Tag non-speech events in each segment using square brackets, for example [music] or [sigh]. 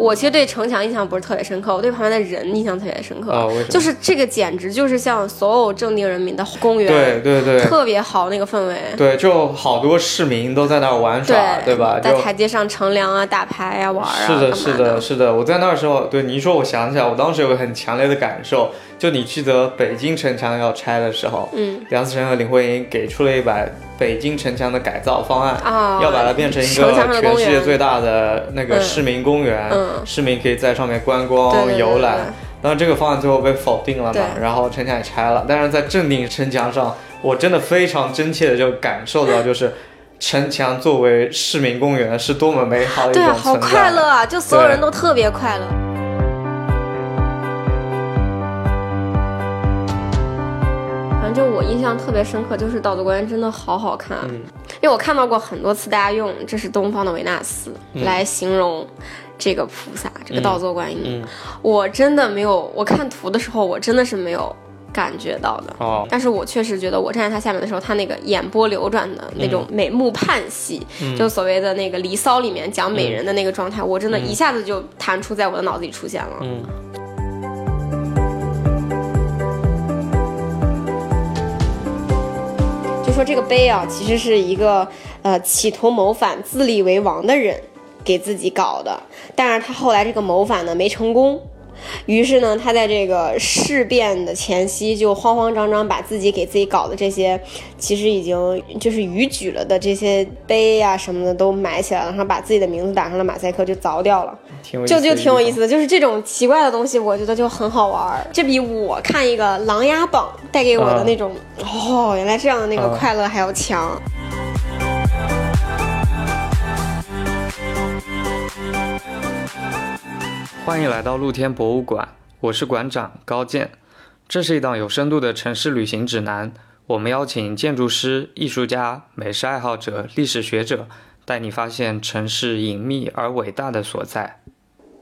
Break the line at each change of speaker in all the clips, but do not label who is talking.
我其实对城墙印象不是特别深刻，我对旁边的人印象特别深刻。就是这个简直就是像所有正定人民的公园，
对对对
特别好那个氛围。
对，就好多市民都在那儿玩耍，对吧？
在台阶上乘凉啊、打牌啊、玩啊，
是的，是的，是的。我在那儿时候，对你一说，我想起来，我当时有个很强烈的感受，就你记得北京城墙要拆的时候，
嗯
梁思成和林徽因给出了一版北京城墙的改造方案，
啊，
要把它变成一个全，世界最大的那个
嗯
市民公园，
嗯
市民可以在上面观光、
对对对
游览。
对对
当然，这个方案最后被否定了嘛，然后城墙也拆了。但是在正定城墙上，我真的非常真切的就感受到，就是城墙作为市民公园是多么美好的一
对啊，好
种存在。
快乐啊！就所有人都特别快乐。正就我印象特别深刻，就是道祖公园真的好好看，
嗯
因为我看到过很多次大家用“这是东方的维纳斯”来形容这个菩萨，这个道作观音。
嗯
我真的没有，我看图的时候我真的是没有感觉到的。
哦，
但是我确实觉得，我站在它下面的时候，他那个眼波流转的那种美目盼兮，就所谓的那个《离骚》里面讲美人的那个状态，我真的一下子就弹出在我的脑子里出现了。
嗯
这个碑啊，其实是一个呃企图谋反、自立为王的人给自己搞的，但是他后来这个谋反呢没成功。于是呢，他在这个事变的前夕，就慌慌张张把自己给自己搞的这些，其实已经就是逾矩了的这些碑呀、什么的都埋起来了，然后把自己的名字打上了马赛克，就凿掉了。就就挺有意思的，就是这种奇怪的东西，我觉得就很好玩儿。这比我看一个《琅琊榜》带给我的那种、哦，原来这样的那个
嗯
快乐还要强。
欢迎来到露天博物馆，我是馆长高健。这是一档有深度的城市旅行指南，我们邀请建筑师、艺术家、美食爱好者、历史学者，带你发现城市隐秘而伟大的所在。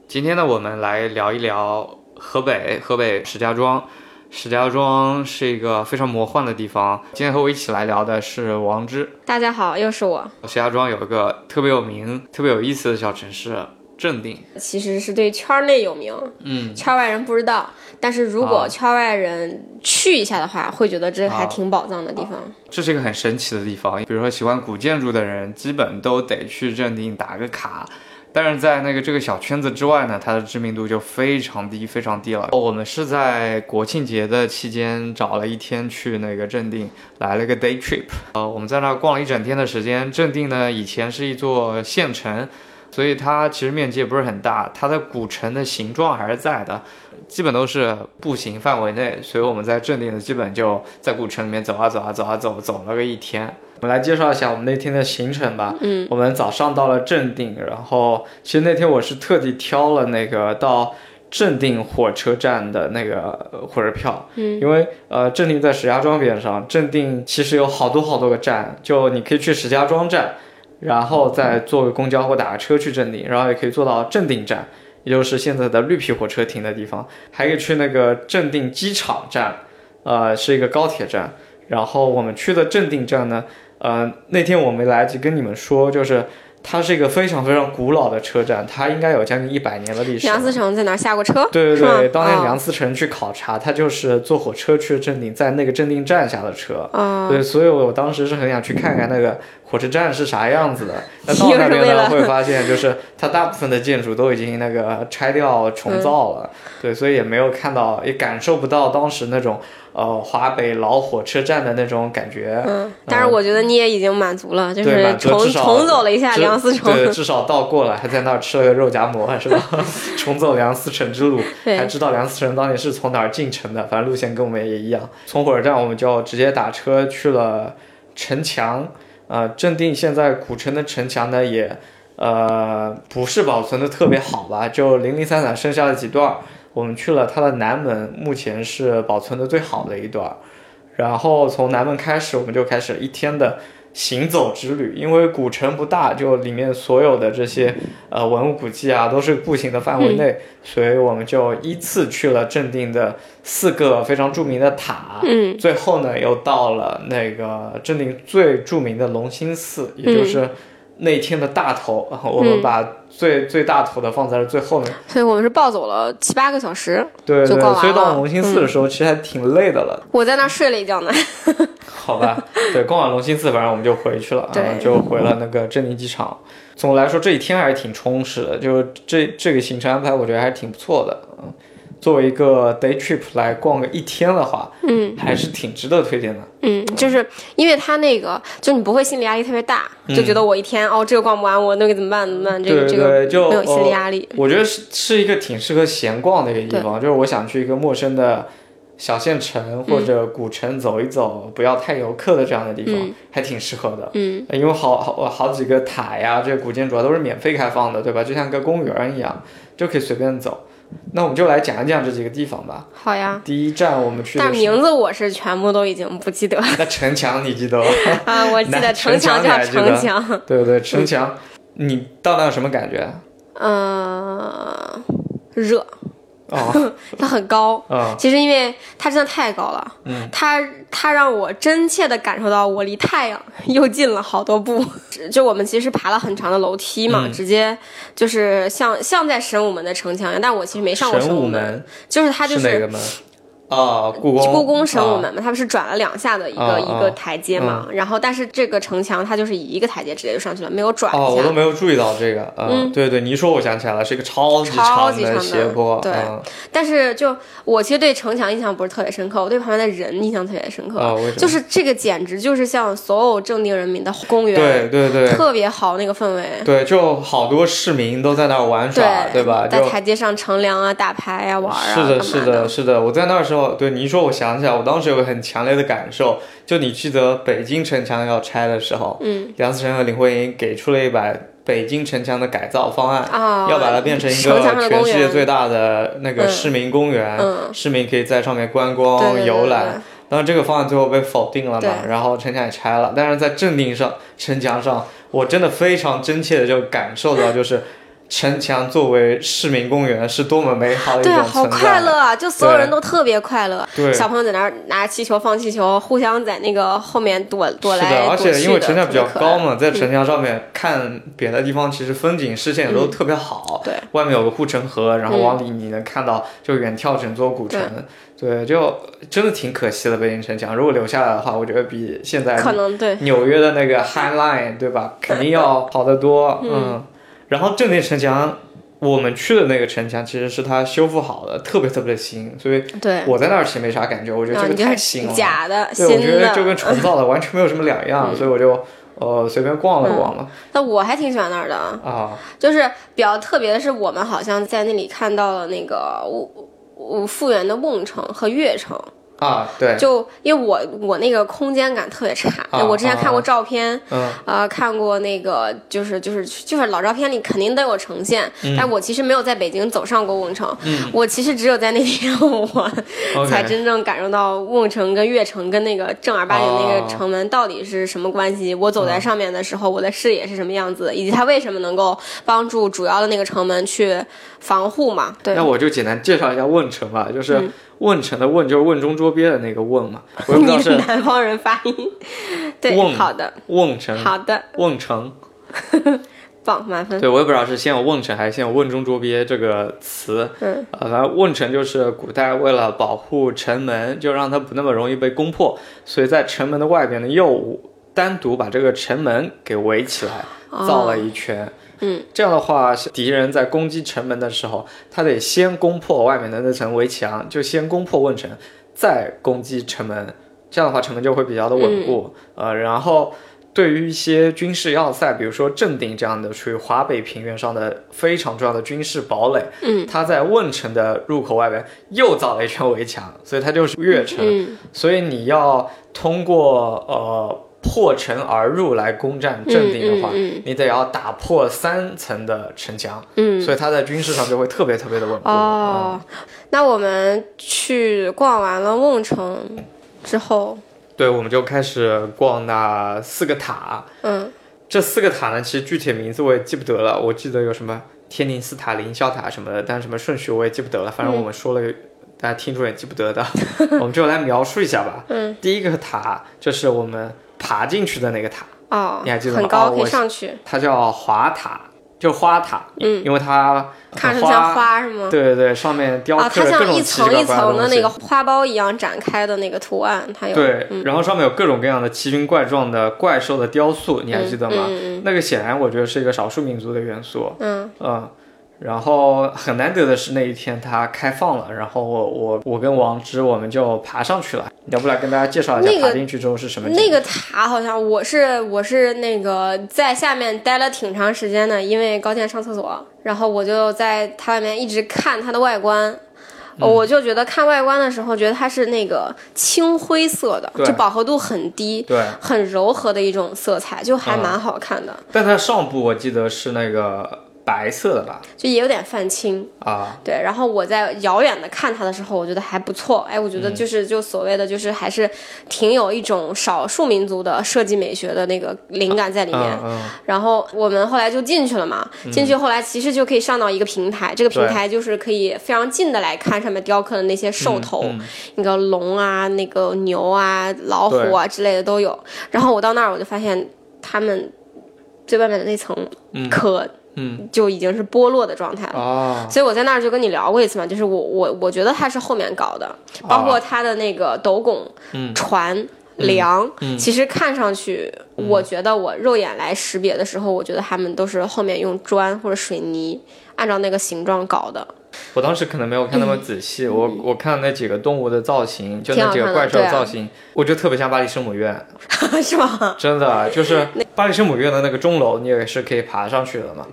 今天呢，我们来聊一聊河北，河北石家庄。石家庄是一个非常魔幻的地方。今天和我一起来聊的是王之。
大家好，又是我。
石家庄有一个特别有名、特别有意思的小城市正定。
其实是对圈内有名，
嗯，
圈外人不知道。但是如果
啊
圈外人去一下的话，会觉得这还
啊
挺宝藏的地方。
这是一个很神奇的地方。比如说喜欢古建筑的人，基本都得去镇定打个卡。但是在那个这个小圈子之外呢，它的知名度就非常低，非常低了。我们是在国庆节的期间找了一天去那个正定，来了个 day trip。呃，我们在那儿逛了一整天的时间。正定呢，以前是一座县城，所以它其实面积也不是很大，它的古城的形状还是在的，基本都是步行范围内。所以我们在正定的基本就在古城里面走啊走啊走啊走，走了个一天。我们来介绍一下我们那天的行程吧。
嗯，
我们早上到了正定，然后其实那天我是特地挑了那个到正定火车站的那个呃火车票，
嗯，
因为呃正定在石家庄边上，正定其实有好多好多个站，就你可以去石家庄站，然后再坐个公交或打个车去正定，然后也可以坐到正定站，也就是现在的绿皮火车停的地方，还可以去那个正定机场站，呃是一个高铁站，然后我们去的正定站呢。呃，那天我没来得及跟你们说，就是它是一个非常非常古老的车站，它应该有将近一百年的历史。
梁思成在哪儿下过车？
对对对，当年
哦
梁思成去考察，他就是坐火车去正定，在那个正定站下的车。
哦，
对，所以我当时是很想去看看那个火车站是啥样子的。[laughs] 那到那边呢，会发现就是它大部分的建筑都已经那个拆掉重造了，对，所以也没有看到，也感受不到当时那种呃华北老火车站的那种感觉。
嗯，但是我觉得你也已经满足了，就
对
是重重走了一下梁思成。
对，至少到过了，还在那儿吃了个肉夹馍，是吧？[laughs] 重走梁思成之路，[laughs] 还，知道梁思成当年是从哪儿进城的，反正路线跟我们也一样。从火车站我们就直接打车去了城墙，呃，正定现在古城的城墙呢也，呃，不是保存的特别好吧，就零零散散剩下了几段。我们去了它的南门，目前是保存的最好的一段。然后从南门开始，我们就开始一天的行走之旅。因为古城不大，就里面所有的这些呃文物古迹啊，都是步行的范围内，所以我们就依次去了正定的四个非常著名的塔。
嗯，
最后呢，又到了那个正定最著名的龙兴寺，也就是那天的大头，我们把最、最大头的放在了最后面。
所以我们是暴走了七八个小时。
对对，
就逛完
所以到龙兴寺的时候，其实还挺累的了。
我在那儿睡了一觉呢。[laughs]
好吧，对，逛完龙兴寺，反正我们就回去了，就回了那个镇宁机场。总的来说，这一天还是挺充实的，就这这个行程安排，我觉得还是挺不错的。嗯，作为一个 day trip 来逛个一天的话，
嗯
还是挺值得推荐的。
嗯，就是因为它那个，就你不会心理压力特别大，就觉得我一天哦这个逛不完，我那个怎么办怎么办？这个
对
这个
对，就
没有心理
呃
压力。
我觉得是是一个挺适合闲逛的一个地方，就是我想去一个陌生的小县城或者古城走一走，不要太游客的这样的地方，
嗯
还挺适合的。
嗯，
因为好好好几个塔呀，这个古建筑啊都是免费开放的，对吧？就像个公园一样，就可以随便走。那我们就来讲一讲这几个地方吧。
好呀。
第一站我们去
名字我是全部都已经不记得了 [laughs]
那城墙，你记得吗？[laughs]
啊，我记得城墙叫城墙，
对对，城墙。你到那有什么感觉？
嗯，热，
哦，[laughs]
它很高。
嗯
其实因为它真的太高了，
嗯，
它它让我真切的感受到我离太阳又近了好多步。[laughs] 就我们其实爬了很长的楼梯嘛，
嗯
直接就是像像在神武门的城墙一样，但我其实没上过
神武
武门，就是它就是
哪个门？啊，故宫。
故宫神武
啊
门嘛，它不是转了两下的一个、一个台阶嘛，然后但是这个城墙它就是以一个台阶直接就上去了，没有转
哦，
一下。
我都没有注意到这个，嗯，对对，你一说我想起来了，是一个超级的
超级长的
斜坡，
对
嗯
但是就我其实对城墙印象不是特别深刻，我对旁边的人印象特别深刻？就是这个简直就是像所有正定人民的公园，
对对对
特别好那个氛围。
对，就好多市民都在那儿玩耍，对吧？
在台阶上乘凉啊、打牌啊、玩啊，
是的，是的，是的。我在那时候，对你一说，我想起来，我当时有个很强烈的感受，就你记得北京城墙要拆的时候，
嗯
梁思成和林徽因给出了一把北京城墙的改造方案，
啊，
要把它变成一个全世界最大的那个
嗯
市民公园，
嗯
市民可以在上面观光、游览。当然，这个方案最后被否定了嘛，然后城墙也拆了。但是在镇定上，城墙上，我真的非常真切的就感受到，就是城墙作为市民公园是多么美好的一
对啊，好。快乐啊！就所有人都特别快乐，
对
小朋友在那儿拿气球放气球，互相在那个后面躲躲来躲去
且因为城墙比较高
嘛，
嘛，在城墙上面看别的地方，其实风景视线也都特别好。
对，
外面有个护城河，然后往里你能看到就远眺整座古城。对，就真的挺可惜的北京城墙。如果留下来的话，我觉得比现在
可能对，
纽约的那个 High Line 对吧，肯定要好得多。嗯，然后正定城墙。我们去的那个城墙其实是它修复好的，特别特别的新，所以
对，
我在那儿其实没啥感觉，我觉得这个太新了。
假的，
对，我
新
觉得就跟。重造的完全没有什么两样，[laughs] 所以我就呃随便逛了逛了、
但我还挺喜欢那儿的，
啊。
就是比较特别的是，我们好像在那里看到了那个我我复原的瓮城和月城。
啊，对，
就因为我我那个空间感特别差，
啊
我之前看过照片，
啊
呃，看过那个就是就是就是老照片里肯定都有呈现，但我其实没有在北京走上过瓮城，我其实只有在那天我 [laughs] 才真正感受到瓮城跟月城跟那个正儿八经那
哦
个城门到底是什么关系。我走在上面的时候，我的视野是什么样子，以及它为什么能够帮助主要的那个城门去防护嘛？对
那，我就简单介绍一下瓮城吧，就是
嗯
瓮城的瓮就是瓮中捉鳖的那个瓮嘛，[laughs] 我也不知道
是
是
南方人发音，对，
瓮
好的，
瓮城、
好的，
瓮城，[laughs]
棒，满分。
对我也不知道是先有瓮城还是先有瓮中捉鳖这个词。
嗯，
呃，反正瓮城就是古代为了保护城门，就让它不那么容易被攻破，所以在城门的外边呢，又单独把这个城门给围起来，造了一圈。
嗯，
这样的话，敌人在攻击城门的时候，他得先攻破外面的那层围墙，就先攻破瓮城，再攻击城门。这样的话，城门就会比较的稳固。呃，然后对于一些军事要塞，比如说镇定这样的属于华北平原上的非常重要的军事堡垒，
嗯，
它在瓮城的入口外边又造了一圈围墙，所以它就是越城。
嗯
所以你要通过呃破城而入来攻占镇定的话，
嗯嗯
你得要打破三层的城墙，
嗯，
所以它在军事上就会特别特别的稳固。
哦，那我们去逛完了瓮城之后，
对，我们就开始逛那四个塔。
嗯
这四个塔呢，其实具体名字我也记不得了，我记得有什么天宁寺塔、凌霄塔什么的，但是什么顺序我也记不得了。反正我们说了，大家听众也记不得的，[laughs] 我们就来描述一下吧。
嗯，
第一个塔就是我们爬进去的那个塔，
哦，
你还记得吗？
很高可以上去，
它叫华塔，就花塔，
嗯
因为它
看着像花是吗？
对对对，上面雕
啊，
刻着各
它像一
种奇奇怪
层一层的那个花苞一样展开的那个图案，它有
对，然后上面有各种各样的奇形怪状的怪兽的雕塑，你还记得吗？
嗯。
那个显然我觉得是一个少数民族的元素，
嗯。
嗯。然后很难得的是那一天它开放了，然后我我我跟王芝我们就爬上去了。要不来跟大家介绍一下
那个
爬进去之后是什么景？
那个塔好像我是我是那个在下面待了挺长时间的，因为高健上厕所，然后我就在它外面一直看它的外观。
嗯
我就觉得看外观的时候，觉得它是那个青灰色的，就饱和度很低，
对，
很柔和的一种色彩，就还蛮好看的，
但它上部我记得是那个白色的吧？
就也有点泛青。
啊，
对，然后我在遥远的看它的时候，我觉得还不错。哎，我觉
嗯
得就是就所谓的就是还是挺有一种少数民族的设计美学的那个灵感在里面。然后我们后来就进去了嘛，进去后来其实就可以上到一个平台，这个平台就是可以非常近的来看上面雕刻的那些兽头，
嗯
那个龙啊、那个牛啊、老虎啊之类的都有。然后我到那儿我就发现他们最外面的那层壳，
嗯，
就已经是剥落的状态了。
哦，
所以我在那儿就跟你聊过一次嘛，就是我我我觉得它是后面搞的，包括它的那个斗拱、
嗯。
船、梁，其实看上去，
嗯。
我觉得我肉眼来识别的时候，我觉得他们都是后面用砖或者水泥按照那个形状搞的。
我当时可能没有看那么仔细，我我看那几个动物的造型，就那几个怪兽造型，我觉得特别像巴黎圣母院，[laughs]
是吗？
真的就是 [laughs] 巴黎圣母院的那个钟楼，你也是可以爬上去的嘛。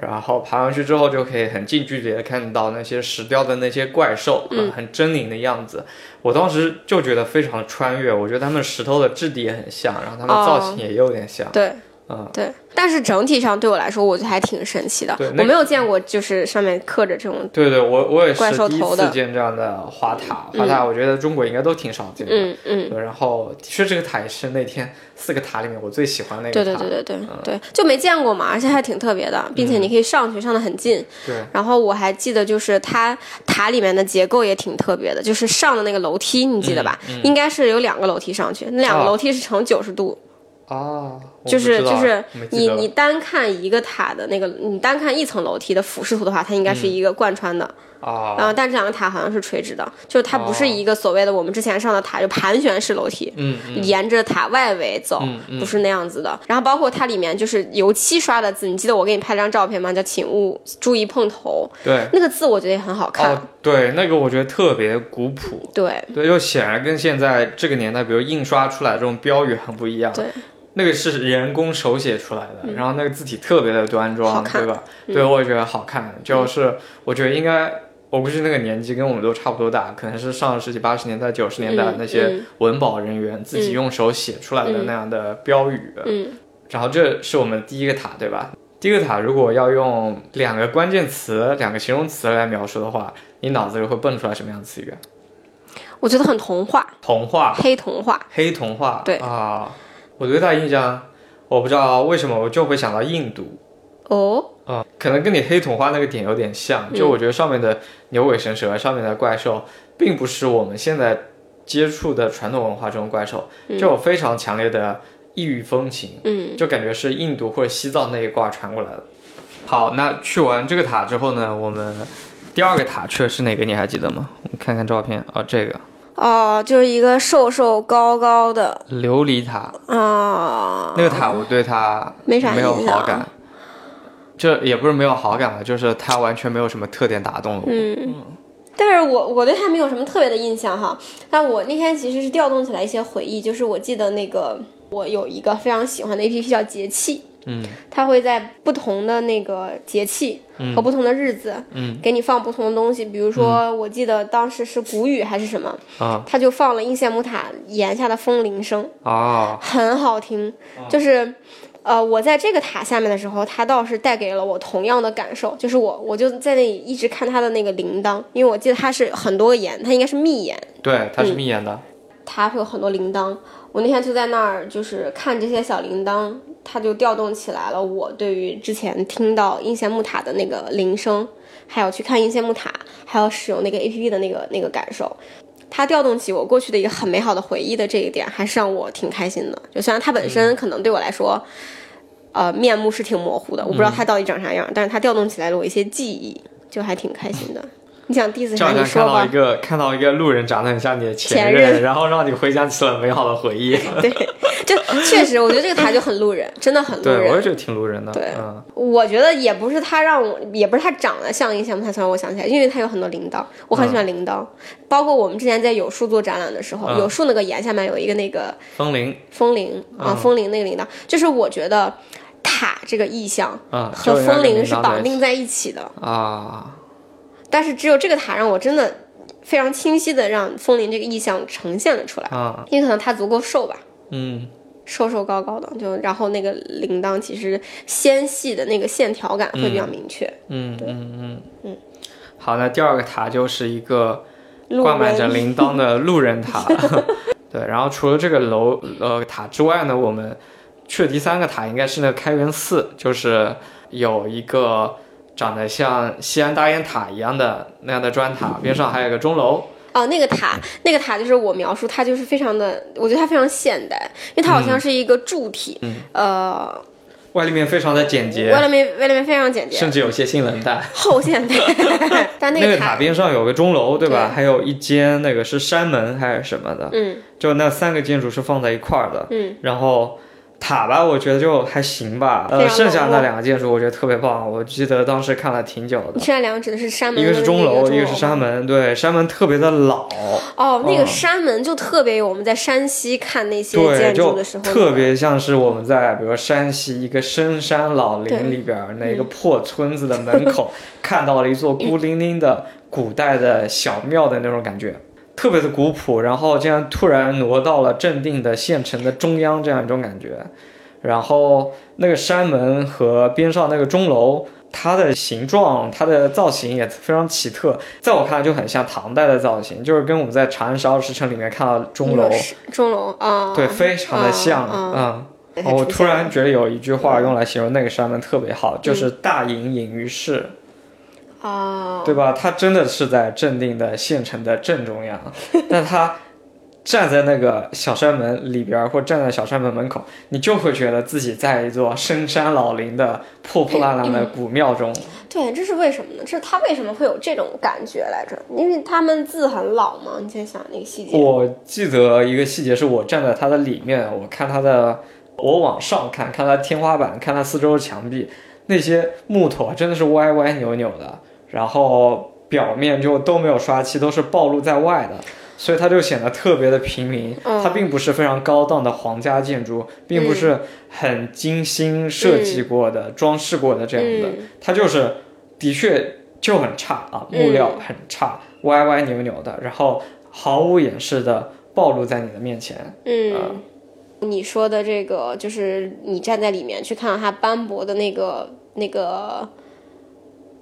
然后爬上去之后，就可以很近距离的看到那些石雕的那些怪兽，很狰狞的样子。我当时就觉得非常穿越，我觉得他们石头的质地也很像，然后他们造型也有点像。
对。
嗯，
对，但是整体上对我来说，我觉得还挺神奇的
对。那
我没有见过，就是上面刻着这种，
对对，我我也是第一次见这样的花塔，花塔我觉得中国应该都挺少见的。
嗯嗯，
然后的确这个塔也是那天四个塔里面我最喜欢的那个塔。
对对对对对，就没见过嘛，而且还挺特别的，并且你可以上去，上的很近。
对
然后我还记得，就是它塔里面的结构也挺特别的，就是上的那个楼梯，你记得吧？应该是有两个楼梯上去，那两个
哦
楼梯是呈九十度，
哦，我不
就是就是你你单看一个塔的那个，你单看一层楼梯的俯视图的话，它应该是一个贯穿的，
啊，
然后但这两个塔好像是垂直的，就是它不是一个所谓的我们之前上的塔就盘旋式楼梯，
嗯嗯
沿着塔外围走，不是那样子的。然后包括它里面就是油漆刷的字，你记得我给你拍张照片吗？叫“请勿注意碰头
对”，
那个字我觉得也很好看。
哦对，那个我觉得特别古朴。
对
对，就显然跟现在这个年代，比如印刷出来这种标语很不一样。
对，
那个是人工手写出来的，然后那个字体特别的端庄，对吧？对，我也觉得好看。就是我觉得应该，我估计那个年纪跟我们都差不多大，可能是上世纪八十年代、九十年代
嗯
那些
嗯
文保人员自己用手写出来的那样的标语。
嗯，
然后这是我们第一个塔，对吧？第一个塔如果要用两个关键词、两个形容词来描述的话，你脑子里会蹦出来什么样的词语啊？
我觉得很童话，
童话、
黑童话。
黑童话。
对
啊，我对他印象，我不知道为什么我就会想到印度。
哦，
啊、可能跟你黑童话那个点有点像，
嗯
就我觉得上面的牛尾神蛇、上面的怪兽，并不是我们现在接触的传统文化中的怪兽，就有非常强烈的异域风情，
嗯，
就感觉是印度或者西藏那一挂传过来的。好，那去完这个塔之后呢，我们第二个塔去的是哪个？你还记得吗？我们看看照片啊、这个
哦，就是一个瘦瘦高高的
琉璃塔，
啊，
那个塔我对它
没啥
没有好感。这也不是没有好感吧，就是它完全没有什么特点打动了我。
嗯，嗯但是我我对它没有什么特别的印象哈。但我那天其实是调动起来一些回忆，就是我记得那个我有一个非常喜欢的 A P P 叫节气，
嗯，
它会在不同的那个节气和不同的日子，
嗯，
给你放不同的东西。比如说，我记得当时是谷雨还是什么，
啊
它就放了应县木塔檐下的风铃声，
啊
很好听，就是。呃，我在这个塔下面的时候，它倒是带给了我同样的感受，就是我我就在那里一直看它的那个铃铛，因为我记得它是很多个檐，它应该是密檐，
对，它是密檐的。
它会有很多铃铛。我那天就在那儿，就是看这些小铃铛，它就调动起来了我对于之前听到应县木塔的那个铃声，还有去看应县木塔，还有使用那个 A P P 的那个那个感受。它调动起我过去的一个很美好的回忆的这一点，还是让我挺开心的。就虽然它本身可能对我来说，呃，面目是挺模糊的，我不知道它到底长啥样，但是它调动起来了我一些记忆，就还挺开心的。你想第一次
就好
啥？你说吧
像看到一。个看到一个路人长得很像你的前
前任
然后让你回想起了美好的回忆。[laughs]
对，就确实，我觉得这个塔就很路人，真的很路
对，我也。觉得挺路人的。
对
嗯，
我觉得也不是他让我，也不是他长得像一个项目太让我想起来，因为他有很多铃铛，我很喜欢铃铛。包括我们之前在有树做展览的时候，
嗯
有树那个檐下面有一个那个
风铃
风铃啊，
嗯
风铃那个铃铛，就是我觉得塔这个意象
啊，
和风铃是绑定在一起的。
啊。
但是只有这个塔让我真的非常清晰的让风铃这个意象呈现了出来，
啊，
因为可能它足够瘦吧，
嗯
瘦瘦高高的，就然后那个铃铛其实纤细的那个线条感会比较明确。
嗯嗯嗯嗯。好，那第二个塔就是一个挂满着铃铛的路人塔。[laughs] 对，然后除了这个楼呃塔之外呢，我们去的第三个塔应该是那个开元寺，就是有一个长得像西安大雁塔一样的那样的砖塔，边上还有个钟楼。
哦，那个塔，那个塔就是我描述，它就是非常的，我觉得它非常现代，因为它好像是一个柱体，呃，
外立面非常的简洁，
外立面外立面非常简洁，
甚至有些性冷淡。
后现代，[laughs] 但那
那个
塔
塔边上有个钟楼，对吧？
对。
还有一间那个是山门还是什么的，
嗯。
就那三个建筑是放在一块儿的。
嗯，
然后塔吧，我觉得就还行吧。呃，剩下那两个建筑我觉得特别棒，我记得当时看了挺久的。
你现在两个指的是山门，
一个是钟楼，一个是
山
山门。对，山门特别的老，
哦，那个
嗯
山门就特别有我们在山西看那些，建筑的时候那个，
特别像是我们在比如说山西一个深山老林里边儿那个破村子的门口，[laughs] 看到了一座孤零零的古代的小庙的那种感觉。特别的古朴，然后这样突然挪到了镇定的县城的中央，这样一种感觉。然后那个山门和边上那个钟楼，它的形状、它的造型也非常奇特，在我看来就很像唐代的造型，就是跟我们在长安十二时辰里面看到钟楼，
钟楼啊，
对，非常的像，
嗯
嗯。我突然觉得有一句话用来形容那个山门特别好，就是“大隐隐于市”，
啊，
对吧？他真的是在镇定的县城的正中央，[laughs] 但他站在那个小山门里边儿，或站在小山门门口，你就会觉得自己在一座深山老林的破破烂烂的古庙中。
对，这是为什么呢？这是他为什么会有这种感觉来着？因为他们字很老嘛，你先想那个细节。
我记得一个细节是我站在它的里面，我看它的，我往上看，看它天花板，看它四周的墙壁，那些木头啊真的是歪歪扭扭的，然后表面就都没有刷漆，都是暴露在外的。所以它就显得特别的平民，
嗯
它并不是非常高档的皇家建筑，并不是很精心设计过的、装饰过的这样的，
嗯
它就是的确就很差啊，木料很差，歪歪扭扭的，然后毫无掩饰的暴露在你的面前。
嗯，你说的这个就是你站在里面去看到它斑驳的那个那个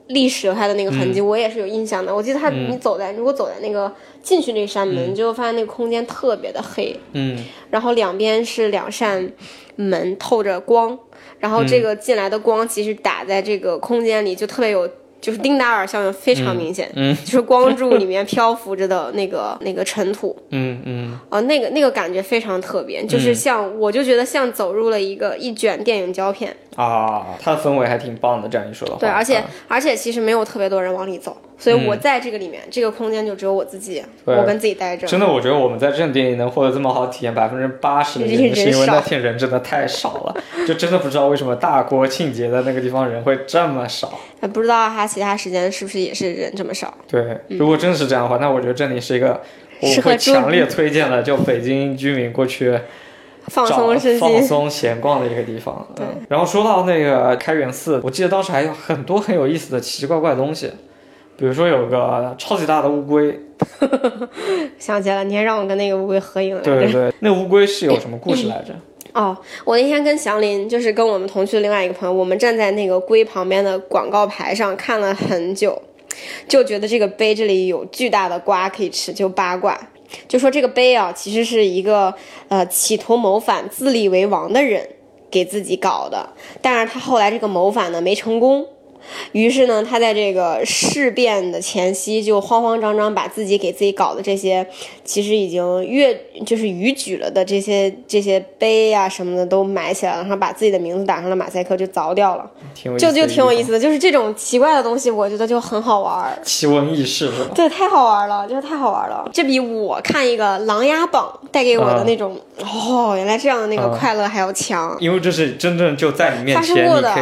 历史留下的那个痕迹，我也是有印象的。我记得它，你走在如果走在那个进去那扇门，你就会发现那个空间特别的黑，
嗯。
然后两边是两扇门透着光，然后这个进来的光其实打在这个空间里就特别有。就是丁达尔效应非常明显，
嗯。
就是光柱里面漂浮着的那个那个尘土，
嗯嗯，
啊，那个那个感觉非常特别，就是像、我就觉得像走入了一个一卷电影胶片，
啊，它的氛围还挺棒的。这样一说的话，
对，而且、
啊
而且其实没有特别多人往里走，所以我在这个里面，这个空间就只有我自己，我跟自己待着。
真的，我觉得我们在镇店里能获得这么好体验，百分之八十的原因是因为那天人真的太少了，[laughs] 就真的不知道为什么大国庆节的那个地方人会这么少。
呃不知道他其他时间是不是也是人这么少？
对，如果真是这样的话，那我觉得这里是一个我会强烈推荐的，就北京居民过去
放松身心，
放松闲逛的一个地方。
对
嗯然后说到那个开元寺，我记得当时还有很多很有意思的奇奇怪怪的东西，比如说有个超级大的乌龟，[laughs]
想起来了，你还让我跟那个乌龟合影来着。
对对对，那乌龟是有什么故事来着？
哦，我那天跟祥林，就是跟我们同去的另外一个朋友，我们站在那个龟旁边的广告牌上看了很久，就觉得这个碑这里有巨大的瓜可以吃，就八卦。就说这个碑啊，其实是一个呃企图谋反、自立为王的人给自己搞的，但是他后来这个谋反呢没成功，于是呢，他在这个事变的前夕，就慌慌张张把自己给自己搞的这些，其实已经越就是逾矩了的这些这些碑啊什么的都埋起来了，然后把自己的名字打上了马赛克，就凿掉了，就就挺有意思的。就是这种奇怪的东西，我觉得就很好玩儿。[laughs]
奇闻异事是吧？
对，太好玩了，就是太好玩了。这比我看一个《琅琊榜》带给我的
嗯
那种、哦，原来这样的那个
嗯
快乐还要强。
因为这是真正就在你面前，
过的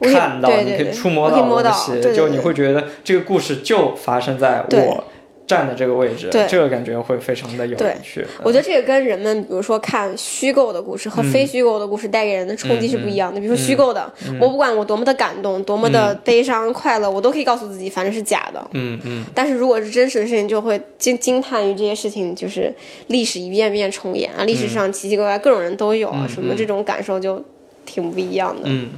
看到，可以触摸
可以摸到
就你会觉得这个故事就发生在我站的这个位置，
对。
这个感觉会非常的有趣。
我觉得这个跟人们，比如说看虚构的故事和非虚构的故事带给人的冲击是不一样的。比如说虚构的，我不管我多么的感动，多么的悲伤、快乐，我都可以告诉自己，反正是假的。
嗯嗯，
但是如果是真实的事情，就会惊惊叹于这些事情，就是历史一遍遍重演啊，历史上奇奇怪怪各种人都有啊，什么这种感受就挺不一样的。
嗯，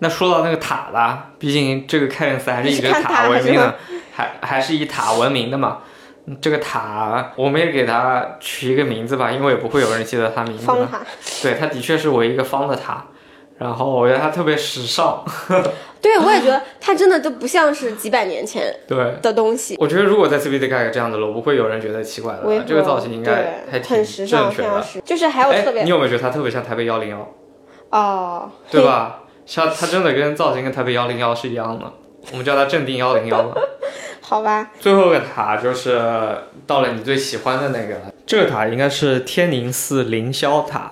那说到那个塔吧，毕竟这个开元寺还是以这个
塔
闻名的，还还是以塔闻名的嘛。嗯这个塔，我们也给它取一个名字吧，因为也不会有人记得它名字。
方塔，
对，它的确是唯一一个方的塔，然后我觉得它特别时尚。[laughs]
对我也觉得它真的都不像是几百年前
对，
的东西。
我觉得如果在 CBD 盖个这样的楼，不会有人觉得奇怪的这个造型应该还
对
挺
很时尚，
正确的。
非常时，就是还有特
哎，
别
你有没有觉得它特别像台北幺零幺，
哦，
对吧？像它真的跟造型跟台北幺零幺是一样的，我们叫它镇定幺零幺吧。[laughs]
好吧，
最后一个塔就是到了你最喜欢的那个了，这个塔应该是天宁寺凌霄塔。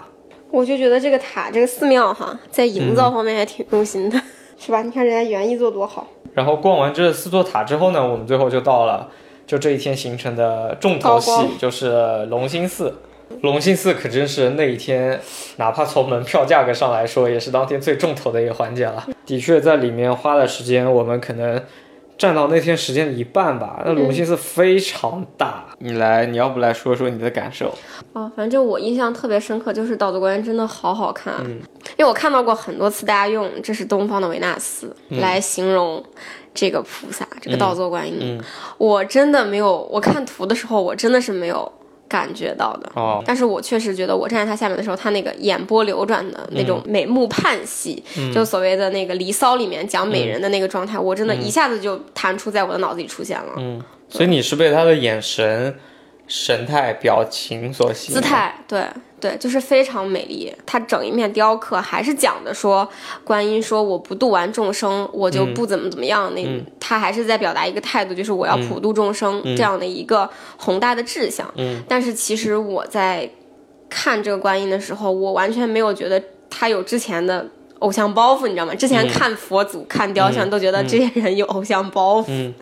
我就觉得这个塔这个寺庙哈，在营造方面还挺用心的，[laughs] 是吧？你看人家园艺做多好，
然后逛完这四座塔之后呢，我们最后就到了就这一天行程的重头戏，就是龙兴寺。龙兴寺可真是那一天，哪怕从门票价格上来说，也是当天最重头的一个环节了。的确，在里面花的时间，我们可能占到那天时间的一半吧。那龙兴寺非常大，你来，你要不来说说你的感受？
哦，反正我印象特别深刻，就是道德观真的好好看，因为我看到过很多次大家用“这是东方的维纳斯”来形容这个菩萨，这个道座观音，我真的没有，我看图的时候我真的是没有感觉到的。
哦，
但是我确实觉得，我站在他下面的时候，他那个眼波流转的那种美目盼兮，就所谓的那个《离骚》里面讲美人的那个状态，我真的一下子就弹出在我的脑子里出现了。
嗯，所以你是被他的眼神、神态、表情所吸引，
姿态，对对，就是非常美丽。它整一面雕刻还是讲的说，观音说我不度完众生，我就不怎么怎么样。那他还是在表达一个态度，就是我要普度众生、这样的一个宏大的志向。
嗯，
但是其实我在看这个观音的时候，我完全没有觉得他有之前的。偶像包袱，你知道吗？之前看佛祖、看雕像，都觉得这些人有偶像包袱。
嗯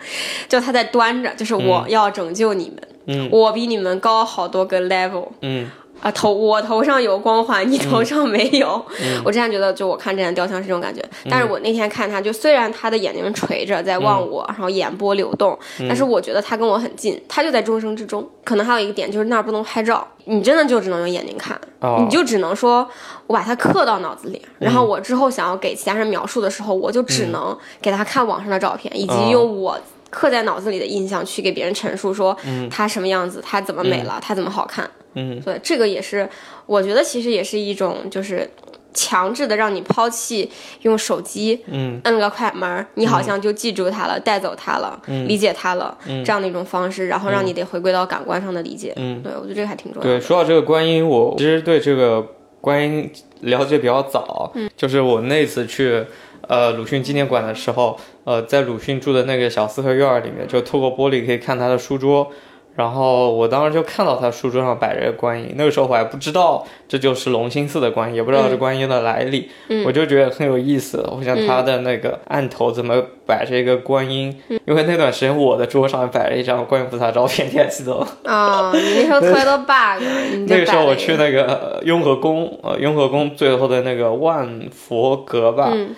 就他在端着，就是我要拯救你们，
嗯。
我比你们高好多个 level。
嗯。
啊，头我头上有光环，你头上没有。我之前觉得，就我看这件雕像是这种感觉，但是我那天看他，就虽然他的眼睛垂着在望我，然后眼波流动，但是我觉得他跟我很近，他就在众生之中。可能还有一个点就是那儿不能拍照，你真的就只能用眼睛看，
哦。
你就只能说我把它刻到脑子里，然后我之后想要给其他人描述的时候，我就只能给他看网上的照片，以及
哦。
用我。刻在脑子里的印象去给别人陈述说，她什么样子，他怎么美了，他怎么好看，
嗯，
所以，这个也是，我觉得其实也是一种就是强制的让你抛弃用手机，
嗯，
摁个快门儿，你好像就记住它了，带走它了，理解它了，这样的一种方式，然后让你得回归到感官上的理解。
嗯，
对我觉得这个还挺重要
对，
的。
说到这个观音，我其实对这个观音了解比较早，
嗯。
就是我那次去呃鲁迅纪念馆的时候，呃，在鲁迅住的那个小四合院里面，就透过玻璃可以看他的书桌。然后我当时就看到他书桌上摆着个观音，那个时候我还不知道这就是龙兴寺的观音，也不知道这观音的来历，
嗯
我就觉得很有意思。我想他的那个案头怎么摆着一个观音？
嗯
因为那段时间我的桌上摆了一张观音菩萨照片，你还记得吗？
啊、你那时候特别多 bug，
那个时候我去那个呃雍和宫，呃，雍和宫最后的那个万佛阁吧，
嗯
呃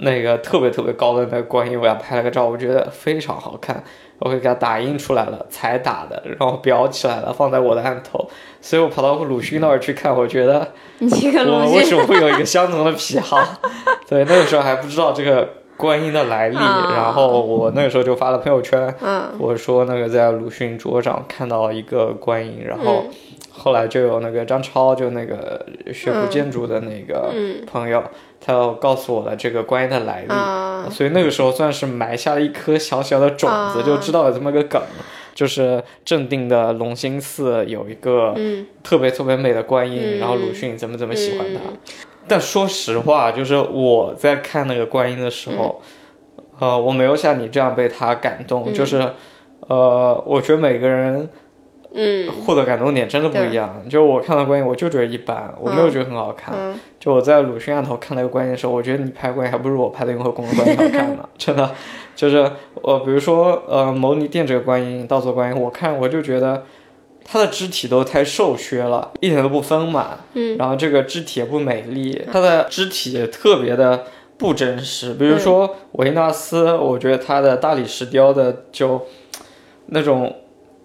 那个特别特别高的那个观音，我给他拍了个照，我觉得非常好看，我会给它打印出来了，彩打的，然后裱起来了，放在我的案头，所以我跑到鲁迅那儿去看，我觉得
你个
我
鲁迅，
为什么会有一个相同的癖好？[laughs] 对，那个时候还不知道这个观音的来历，
啊。
然后我那个时候就发了朋友圈，
嗯。
我说那个在鲁迅桌上看到一个观音，然后
嗯
后来就有那个张超，就那个学古建筑的那个
嗯。
朋友，他要告诉我了这个观音的来历。所以那个时候算是埋下了一颗小小的种子，
啊。
就知道了这么个梗，就是正定的龙兴寺有一个
嗯。
特别特别美的观音，
嗯。
然后鲁迅怎么怎么喜欢它。
嗯。
但说实话，就是我在看那个观音的时候，
嗯。
呃，我没有像你这样被他感动，
嗯。
就是，呃，我觉得每个人
嗯
获得感动点真的不一样。就我看到观音，我就觉得一般，我没有觉得很好看。
嗯
就我在鲁迅案头看那个观音的时候，我觉得你拍观音还不如我拍的雍和宫的观音好看呢，[laughs] 真的。就是呃比如说呃牟尼殿这个观音，道座观音，我看我就觉得他的肢体都太瘦削了，一点都不丰满，
嗯，
然后这个肢体也不美丽，他的肢体也特别的不真实。比如说维纳斯，我觉得他的大理石雕的就那种。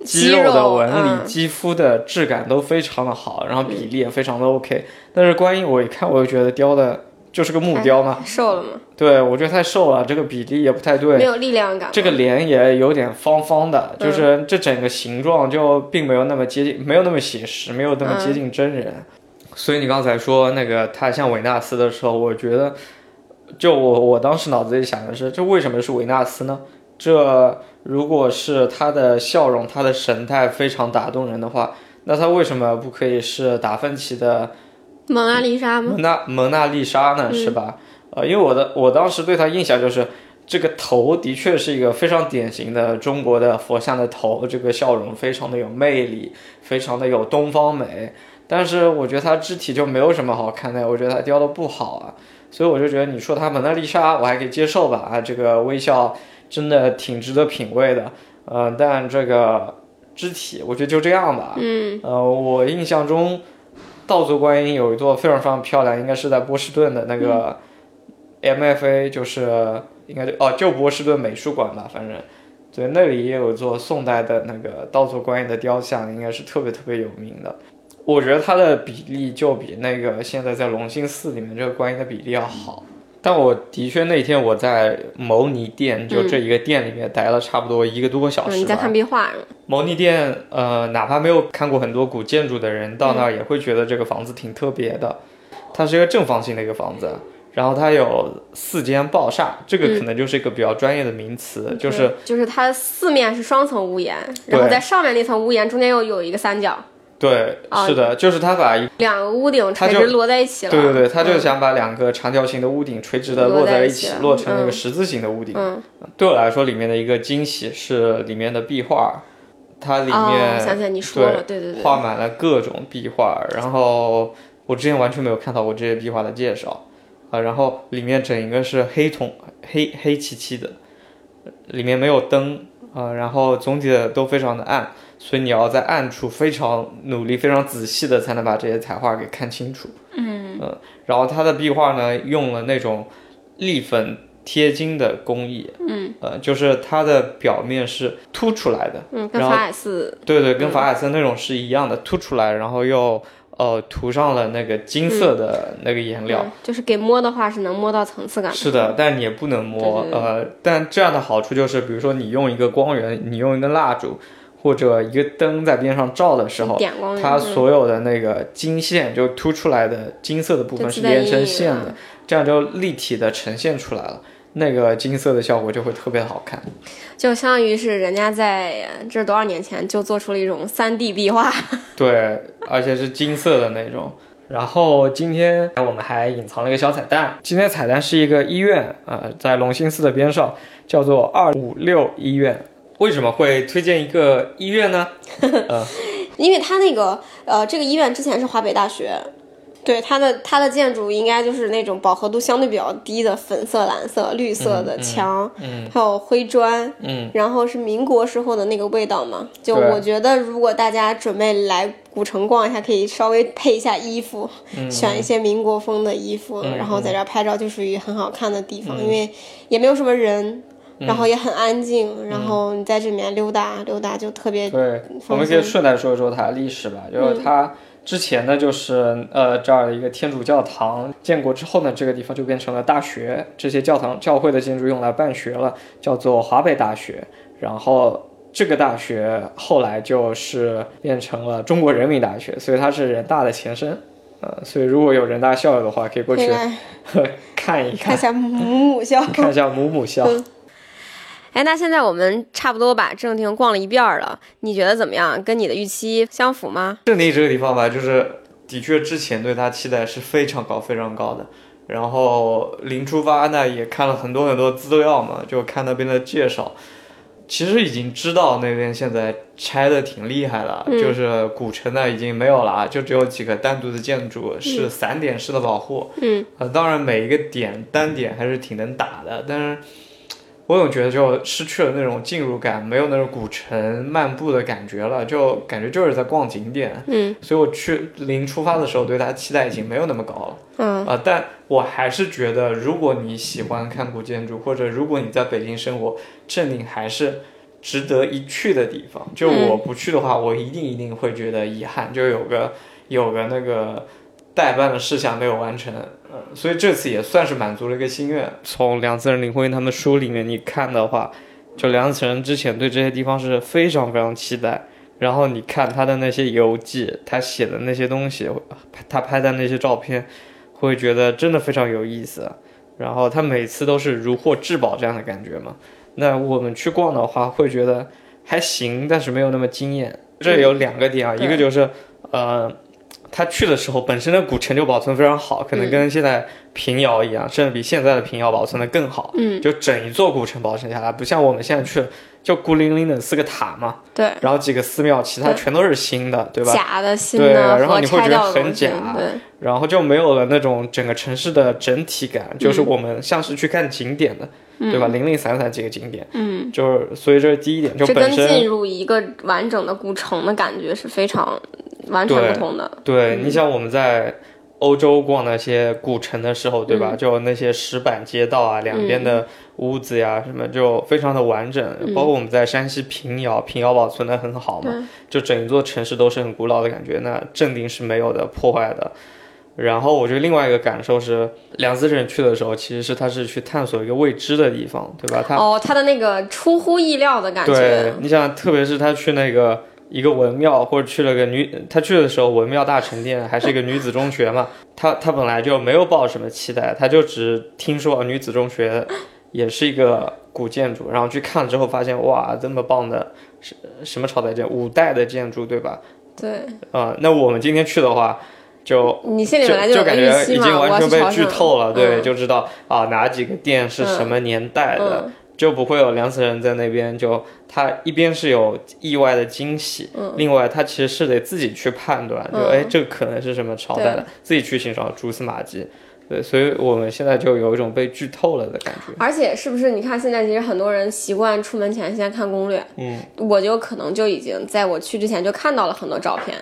肌肉的纹理、
嗯
肌肤的质感都非常的好，然后比例也非常的 OK。但是观音我一看我就觉得雕的就是个木雕嘛，
瘦了吗？
对我觉得太瘦了，这个比例也不太对
没。有力量感。
这个脸也有点方方的，就是这整个形状就并没有那么接近，没有那么写实，没有那么接近真人。所以你刚才说那个他像维纳斯的时候，我觉得，就我我当时脑子里想的是，这为什么是维纳斯呢？这如果是他的笑容、他的神态非常打动人的话，那他为什么不可以是达芬奇的
蒙娜丽莎吗？
蒙娜蒙娜丽莎呢，是吧？呃，因为我的我当时对他印象就是这个头的确是一个非常典型的中国的佛像的头，这个笑容非常的有魅力，非常的有东方美。但是我觉得他肢体就没有什么好看的，我觉得他雕的不好啊，所以我就觉得你说他蒙娜丽莎我还可以接受吧，啊，这个微笑真的挺值得品味的，呃，但这个肢体我觉得就这样吧，
嗯。
呃，我印象中，道座观音有一座非常非常漂亮，应该是在波士顿的那个 MFA，就是应该就哦就波士顿美术馆吧，反正。对那里也有一座宋代的那个道座观音的雕像，应该是特别特别有名的。我觉得它的比例就比那个现在在隆兴寺里面这个观音的比例要好。但我的确那天我在牟尼店，就这一个店里面待了差不多一个多小时
你在看壁画？
牟尼店，呃，哪怕没有看过很多古建筑的人，到那儿也会觉得这个房子挺特别的。它是一个正方形的一个房子，然后它有四间爆厦，这个可能就是一个比较专业的名词，就是
就是它四面是双层屋檐，然后在上面那层屋檐中间又有一个三角，
对，
啊
是的，就是他把一，
两个屋顶垂直摞在一起了。
对对对，他就
嗯。
想把两个长条形的屋顶垂直的
摞
落在一
起了，
起落成那个
嗯。
十字形的屋顶。
嗯，
对我来说，里面的一个惊喜是里面的壁画，它里
哦，
面
想起来你说了，对对对，
画满了各种壁画，然后我之前完全没有看到过这些壁画的介绍啊，然后里面整一个是黑桶黑黑漆漆的，里面没有灯啊，然后总体的都非常的暗，所以你要在暗处非常努力、非常仔细的才能把这些彩画给看清楚。嗯然后它的壁画呢用了那种立粉贴金的工艺，嗯，呃，就是它的表面是凸出来的，
嗯，跟法海寺
对对，跟法海寺那种是一样的，凸出来，然后又呃涂上了那个金色的那个颜料。
嗯就是给摸的话是能摸到层次感。
是的，但你也不能摸。
对对对
呃，但这样的好处就是，比如说你用一个光源，你用一根蜡烛或者一个灯在边上照的时候，
点光
它
嗯
所有的那个金线就凸出来的金色的部分
是
连成线
啊
的，这样就立体的呈现出来了。那个金色的效果就会特别好看。
就相当于是人家在这是多少年前就做出了一种三 D 壁画。[laughs]
对，而且是金色的那种。然后今天我们还隐藏了一个小彩蛋，今天彩蛋是一个医院啊、呃在龙兴寺的边上，叫做二五六医院。为什么会推荐一个医院呢？呃，[laughs]
因为它那个呃，这个医院之前是华北大学，对它的它的建筑应该就是那种饱和度相对比较低的粉色、蓝色、绿色的墙，
嗯
还有灰砖，
嗯，
然后是民国时候的那个味道嘛。就我觉得，如果大家准备来古城逛一下，可以稍微配一下衣服，选一些民国风的衣服，
嗯
然后在这儿拍照就属于很好看的地方，因为也没有什么人。然后也很安静，然后你在这里面溜达溜达就特别
对，我们可以顺带说一说它的历史吧。就是它之前呢，就是呃这儿的一个天主教堂建国之后呢，这个地方就变成了大学，这些教堂教会的建筑用来办学了，叫做华北大学。然后这个大学后来就是变成了中国人民大学，所以它是人大的前身。呃，所以如果有人大校友的话，可以过去 [laughs] 看一看，
看一下母母校。
看一下母母校。
哎，那现在我们差不多把正定逛了一遍了，你觉得怎么样？跟你的预期相符吗？
正定这个地方吧，就是的确之前对它期待是非常高、非常高的。然后临出发呢，也看了很多很多资料嘛，就看那边的介绍。其实已经知道那边现在拆的挺厉害了，就是古城呢已经没有了，就只有几个单独的建筑是散点式的保护。
嗯，
呃，当然每一个点单点还是挺能打的，但是。我总觉得就失去了那种进入感，没有那种古城漫步的感觉了，就感觉就是在逛景点。
嗯，
所以我去临出发的时候，对它期待已经没有那么高了。
嗯，
啊，但我还是觉得，如果你喜欢看古建筑，或者如果你在北京生活，正定还是值得一去的地方。就我不去的话，我一定一定会觉得遗憾，就有个有个那个。代办的事项没有完成，呃，所以这次也算是满足了一个心愿。从梁思成、林徽因他们书里面你看的话，就梁思成之前对这些地方是非常非常期待，然后你看他的那些游记，他写的那些东西，他拍的那些照片，会觉得真的非常有意思。然后他每次都是如获至宝这样的感觉嘛。那我们去逛的话，会觉得还行，但是没有那么惊艳。这有两个点啊，一个就是，呃。他去的时候，本身的古城就保存非常好，可能跟现在平遥一样，甚至比现在的平遥保存的更好。
嗯，
就整一座古城保存下来，不像我们现在去，就孤零零的四个塔嘛。
对。
然后几个寺庙，其他全都是新的，对吧？
假的，新
的。对，然后你会觉得很假。
对。
然后就没有了那种整个城市的整体感，就是我们像是去看景点的，对吧？零零散散几个景点。
嗯。
就是所以这是第一点，就本身
进入一个完整的古城的感觉是非常。完全不同的。
对你像我们在欧洲逛那些古城的时候，对吧？就那些石板街道啊，两边的屋子呀，什么就非常的完整。包括我们在山西平遥，平遥保存的很好嘛，就整一座城市都是很古老的感觉。那正定是没有的破坏的。然后我觉得另外一个感受是，梁思成去的时候，其实是他是去探索一个未知的地方，对吧？他
哦，他的那个出乎意料的感觉。
对，你想，特别是他去那个。一个文庙，或者去了个女，他去的时候文庙大成殿还是一个女子中学嘛，[laughs] 他他本来就没有抱什么期待，他就只听说女子中学也是一个古建筑，然后去看了之后发现哇，这么棒的，什什么朝代建，五代的建筑对吧？
对，
啊，那我们今天去的话，就
你心里本来
就感觉已经完全被剧透了，对，
嗯、
就知道啊哪几个殿是什么年代的。就不会有梁思成在那边，就他一边是有意外的惊喜，
嗯，
另外他其实是得自己去判断，就哎，这可能是什么朝代的，自己去欣赏蛛丝马迹，对，所以我们现在就有一种被剧透了的感觉。
而且是不是你看现在其实很多人习惯出门前先看攻略，
嗯，
我就可能就已经在我去之前就看到了很多照片。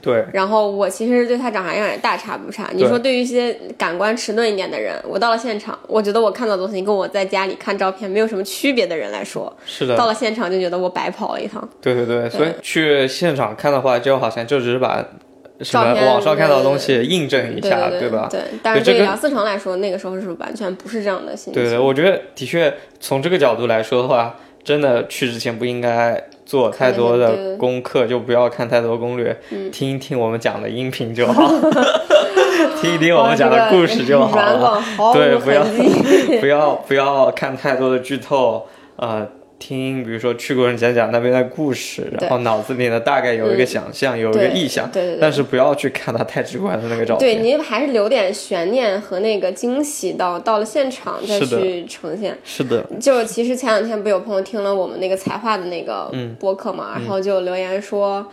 对，
然后我其实对他长啥样也大差不差。你说对于一些感官迟钝一点的人，我到了现场，我觉得我看到的东西跟我在家里看照片没有什么区别的人来说，
是的，
到了现场就觉得我白跑了一趟。
对对对，所以去现场看的话，就好像就只是把什
么
网上看到的东西印证一下，
对
吧？
对，但是对梁思成来说，那个时候是完全不是这样的心情。
对对，我觉得的确从这个角度来说的话，真的去之前不应该。做太多的功课就不要看太多攻略，听一听我们讲的音频就好，[laughs] 听一听我们讲的故事就好了。[laughs] 对，不要不要不要看太多的剧透，呃。听，比如说去过人讲讲那边的故事，然后脑子里呢大概有一个想象，有一个意向，
对对。
但是不要去看他太直观的那个照
片。对，您还是留点悬念和那个惊喜，到到了现场再去呈现。
是的。
就其实前两天不有朋友听了我们那个彩画的那个播客嘛，然后就留言说，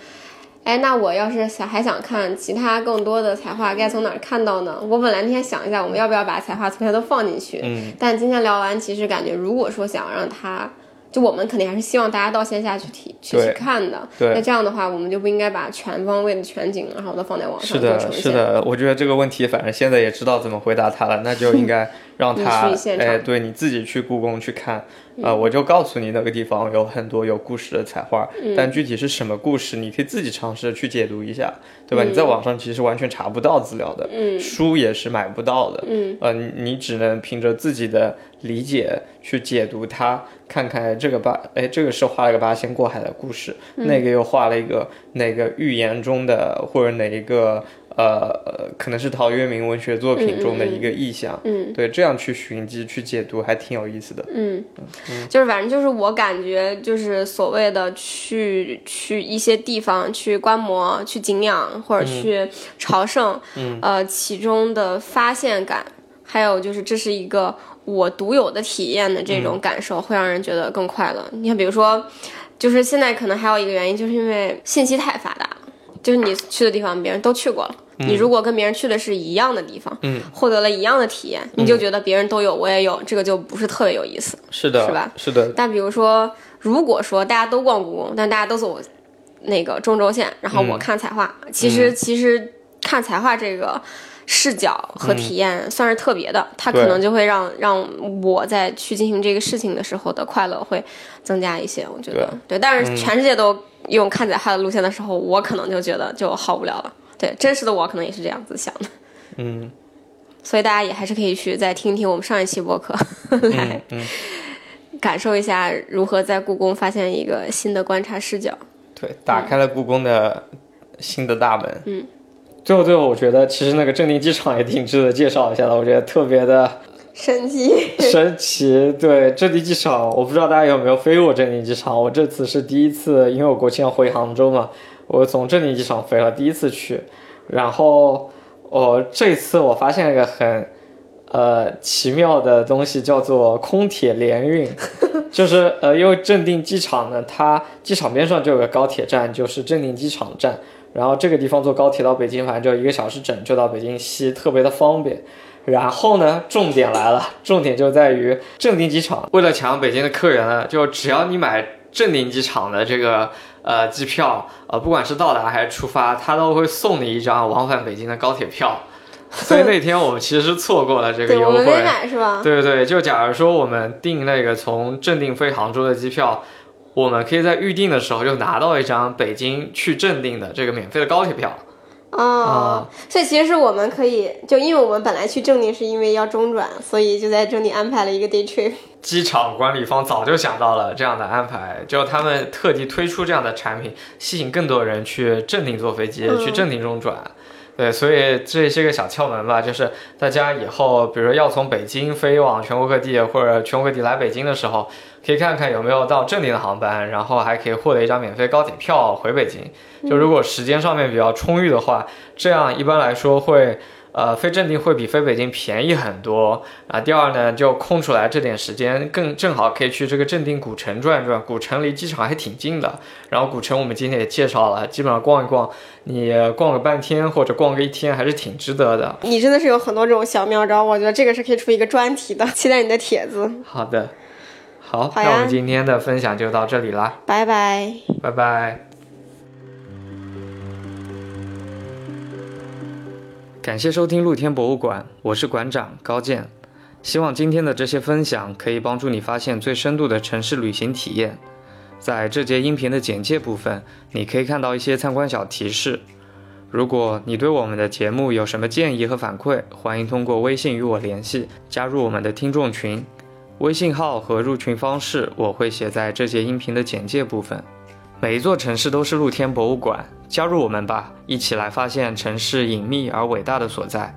哎，那我要是想还想看其他更多的彩画，该从哪儿看到呢？我本来那天想一下，我们要不要把彩画图片都放进去？
嗯。
但今天聊完，其实感觉如果说想让他。就我们肯定还是希望大家到线下去体去去看的。对那这样的话，我们就不应该把全方位的全景，然后都放在网上
是的，是的。我觉得这个问题，反正现在也知道怎么回答他了，那就应该让他哎，对你自己去故宫去看。啊，我就告诉你那个地方有很多有故事的彩画，但具体是什么故事，你可以自己尝试去解读一下，对吧？你在网上其实完全查不到资料的，书也是买不到的，呃，你只能凭着自己的理解去解读它，看看这个八，哎，这个是画了个八仙过海的故事，那个又画了一个哪个寓言中的或者哪一个。呃，可能是陶渊明文学作品中的一个意象。
嗯
对，这样去寻迹去解读，还挺有意思的。
嗯，就是反正就是我感觉就是所谓的去去一些地方去观摩、去景仰或者去朝圣，
嗯
呃，其中的发现感，还有就是这是一个我独有的体验的这种感受，会让人觉得更快乐。你看，比如说，就是现在可能还有一个原因，就是因为信息太发达了，就是你去的地方别人都去过了。你如果跟别人去的是一样的地方，
嗯，
获得了一样的体验，你就觉得别人都有，我也有，这个就不是特别有意思。
是的，
是吧？
是的，
但比如说，如果说大家都逛故宫，但大家都走那个中轴线，然后我看彩画，其实其实看彩画这个视角和体验算是特别的，它可能就会让让我在去进行这个事情的时候的快乐会增加一些，我觉得对。但是全世界都用看彩画的路线的时候，我可能就觉得就好无聊了。对，真实的我可能也是这样子想的。
嗯
所以大家也还是可以去再听一听我们上一期播客，[laughs] 来感受一下如何在故宫发现一个新的观察视角。
对，打开了故宫的新的大门。
嗯，
最后最后，我觉得其实那个镇定机场也挺值得介绍一下的，我觉得特别的
神奇，[laughs]
神奇。对，镇定机场，我不知道大家有没有飞过镇定机场，我这次是第一次，因为我国庆要回杭州嘛，我从镇定机场飞了，第一次去，然后我、这次我发现了一个很。呃，奇妙的东西叫做空铁联运，[laughs] 就是呃，因为镇定机场呢，它机场边上就有个高铁站，就是镇定机场站。然后这个地方坐高铁到北京，反正就一个小时整就到北京西，特别的方便。然后呢，重点来了，重点就在于镇定机场，
为了抢北京的客源呢，就只要你买镇定机场的这个呃机票，呃，不管是到达还是出发，他都会送你一张往返北京的高铁票。所以 [laughs] 那天我们其实是错过了这个，优惠。
对买是吧？
对对，就假如说我们订那个从正定飞杭州的机票，我们可以在预定的时候就拿到一张北京去正定的这个免费的高铁票。
哦，所以其实是我们可以，就因为我们本来去正定是因为要中转，所以就在正定安排了一个 day trip。
机场管理方早就想到了这样的安排，就他们特地推出这样的产品，吸引更多人去正定坐飞机，
嗯
去正定中转。对，所以这是一个小窍门吧，就是大家以后比如说要从北京飞往全国各地，或者全国各地来北京的时候，可以看看有没有到正定的航班，然后还可以获得一张免费高铁票回北京。就如果时间上面比较充裕的话，这样一般来说会。呃，飞正定会比飞北京便宜很多啊。第二呢，就空出来这点时间，更正好可以去这个正定古城转转。古城离机场还挺近的，然后古城我们今天也介绍了，基本上逛一逛，你逛个半天或者逛个一天还是挺值得的。
你真的是有很多这种小妙招，我觉得这个是可以出一个专题的，期待你的帖子。
好的，好，
好
那我们今天的分享就到这里啦，
拜拜。
拜拜。感谢收听露天博物馆，我是馆长高健。希望今天的这些分享可以帮助你发现最深度的城市旅行体验。在这节音频的简介部分，你可以看到一些参观小提示。如果你对我们的节目有什么建议和反馈，欢迎通过微信与我联系，加入我们的听众群。微信号和入群方式我会写在这节音频的简介部分。每一座城市都是露天博物馆，加入我们吧，一起来发现城市隐秘而伟大的所在。